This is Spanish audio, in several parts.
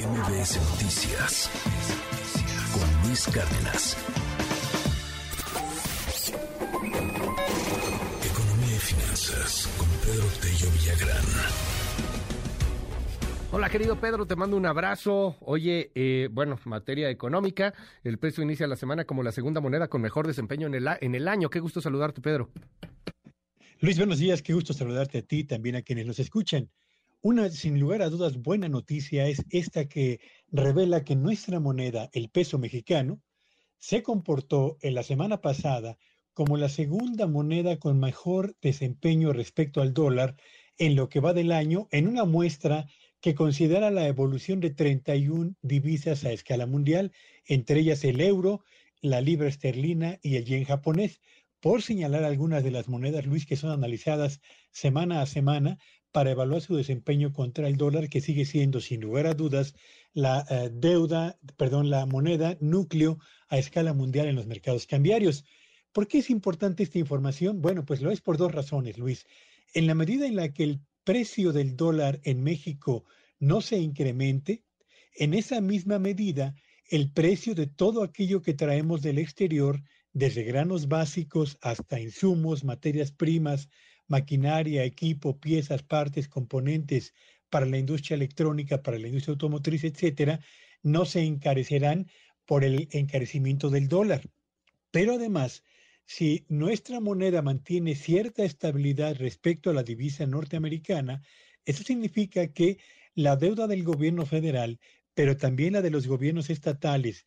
MBS Noticias con Luis Cárdenas. Economía y finanzas con Pedro Tello Villagrán. Hola querido Pedro, te mando un abrazo. Oye, eh, bueno, materia económica, el peso inicia la semana como la segunda moneda con mejor desempeño en el, en el año. Qué gusto saludarte, Pedro. Luis, buenos días, qué gusto saludarte a ti, también a quienes nos escuchan. Una, sin lugar a dudas, buena noticia es esta que revela que nuestra moneda, el peso mexicano, se comportó en la semana pasada como la segunda moneda con mejor desempeño respecto al dólar en lo que va del año, en una muestra que considera la evolución de 31 divisas a escala mundial, entre ellas el euro, la libra esterlina y el yen japonés, por señalar algunas de las monedas, Luis, que son analizadas semana a semana para evaluar su desempeño contra el dólar, que sigue siendo, sin lugar a dudas, la eh, deuda, perdón, la moneda núcleo a escala mundial en los mercados cambiarios. ¿Por qué es importante esta información? Bueno, pues lo es por dos razones, Luis. En la medida en la que el precio del dólar en México no se incremente, en esa misma medida, el precio de todo aquello que traemos del exterior, desde granos básicos hasta insumos, materias primas, maquinaria, equipo, piezas, partes, componentes para la industria electrónica, para la industria automotriz, etcétera, no se encarecerán por el encarecimiento del dólar. Pero además, si nuestra moneda mantiene cierta estabilidad respecto a la divisa norteamericana, eso significa que la deuda del gobierno federal, pero también la de los gobiernos estatales,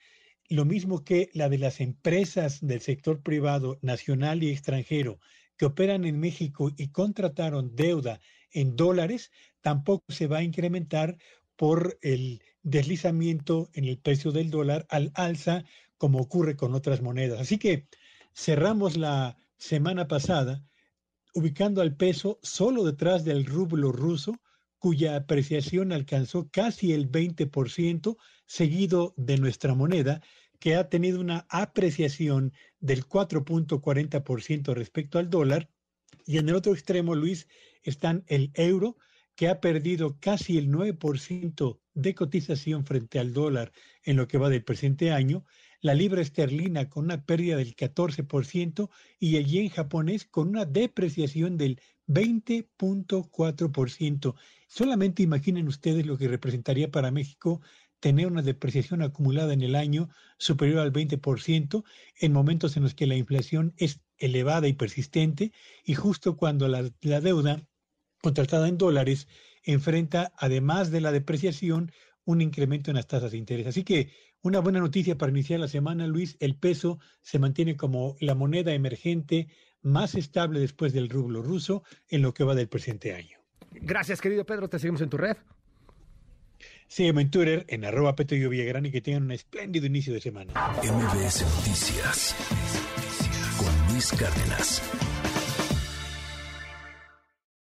lo mismo que la de las empresas del sector privado nacional y extranjero, que operan en México y contrataron deuda en dólares, tampoco se va a incrementar por el deslizamiento en el precio del dólar al alza como ocurre con otras monedas. Así que cerramos la semana pasada ubicando al peso solo detrás del rublo ruso, cuya apreciación alcanzó casi el 20%, seguido de nuestra moneda, que ha tenido una apreciación del 4.40% respecto al dólar. Y en el otro extremo, Luis, están el euro, que ha perdido casi el 9% de cotización frente al dólar en lo que va del presente año, la libra esterlina con una pérdida del 14% y el yen japonés con una depreciación del 20.4%. Solamente imaginen ustedes lo que representaría para México tener una depreciación acumulada en el año superior al 20% en momentos en los que la inflación es elevada y persistente y justo cuando la, deuda contratada en dólares enfrenta, además de la depreciación, un incremento en las tasas de interés. Así que una buena noticia para iniciar la semana, Luis, el peso se mantiene como la moneda emergente más estable después del rublo ruso en lo que va del presente año. Gracias, querido Pedro. Te seguimos en tu red. Sígueme en Twitter en arroba Petro Villagrán y que tengan un espléndido inicio de semana. MBS Noticias con Luis Cárdenas.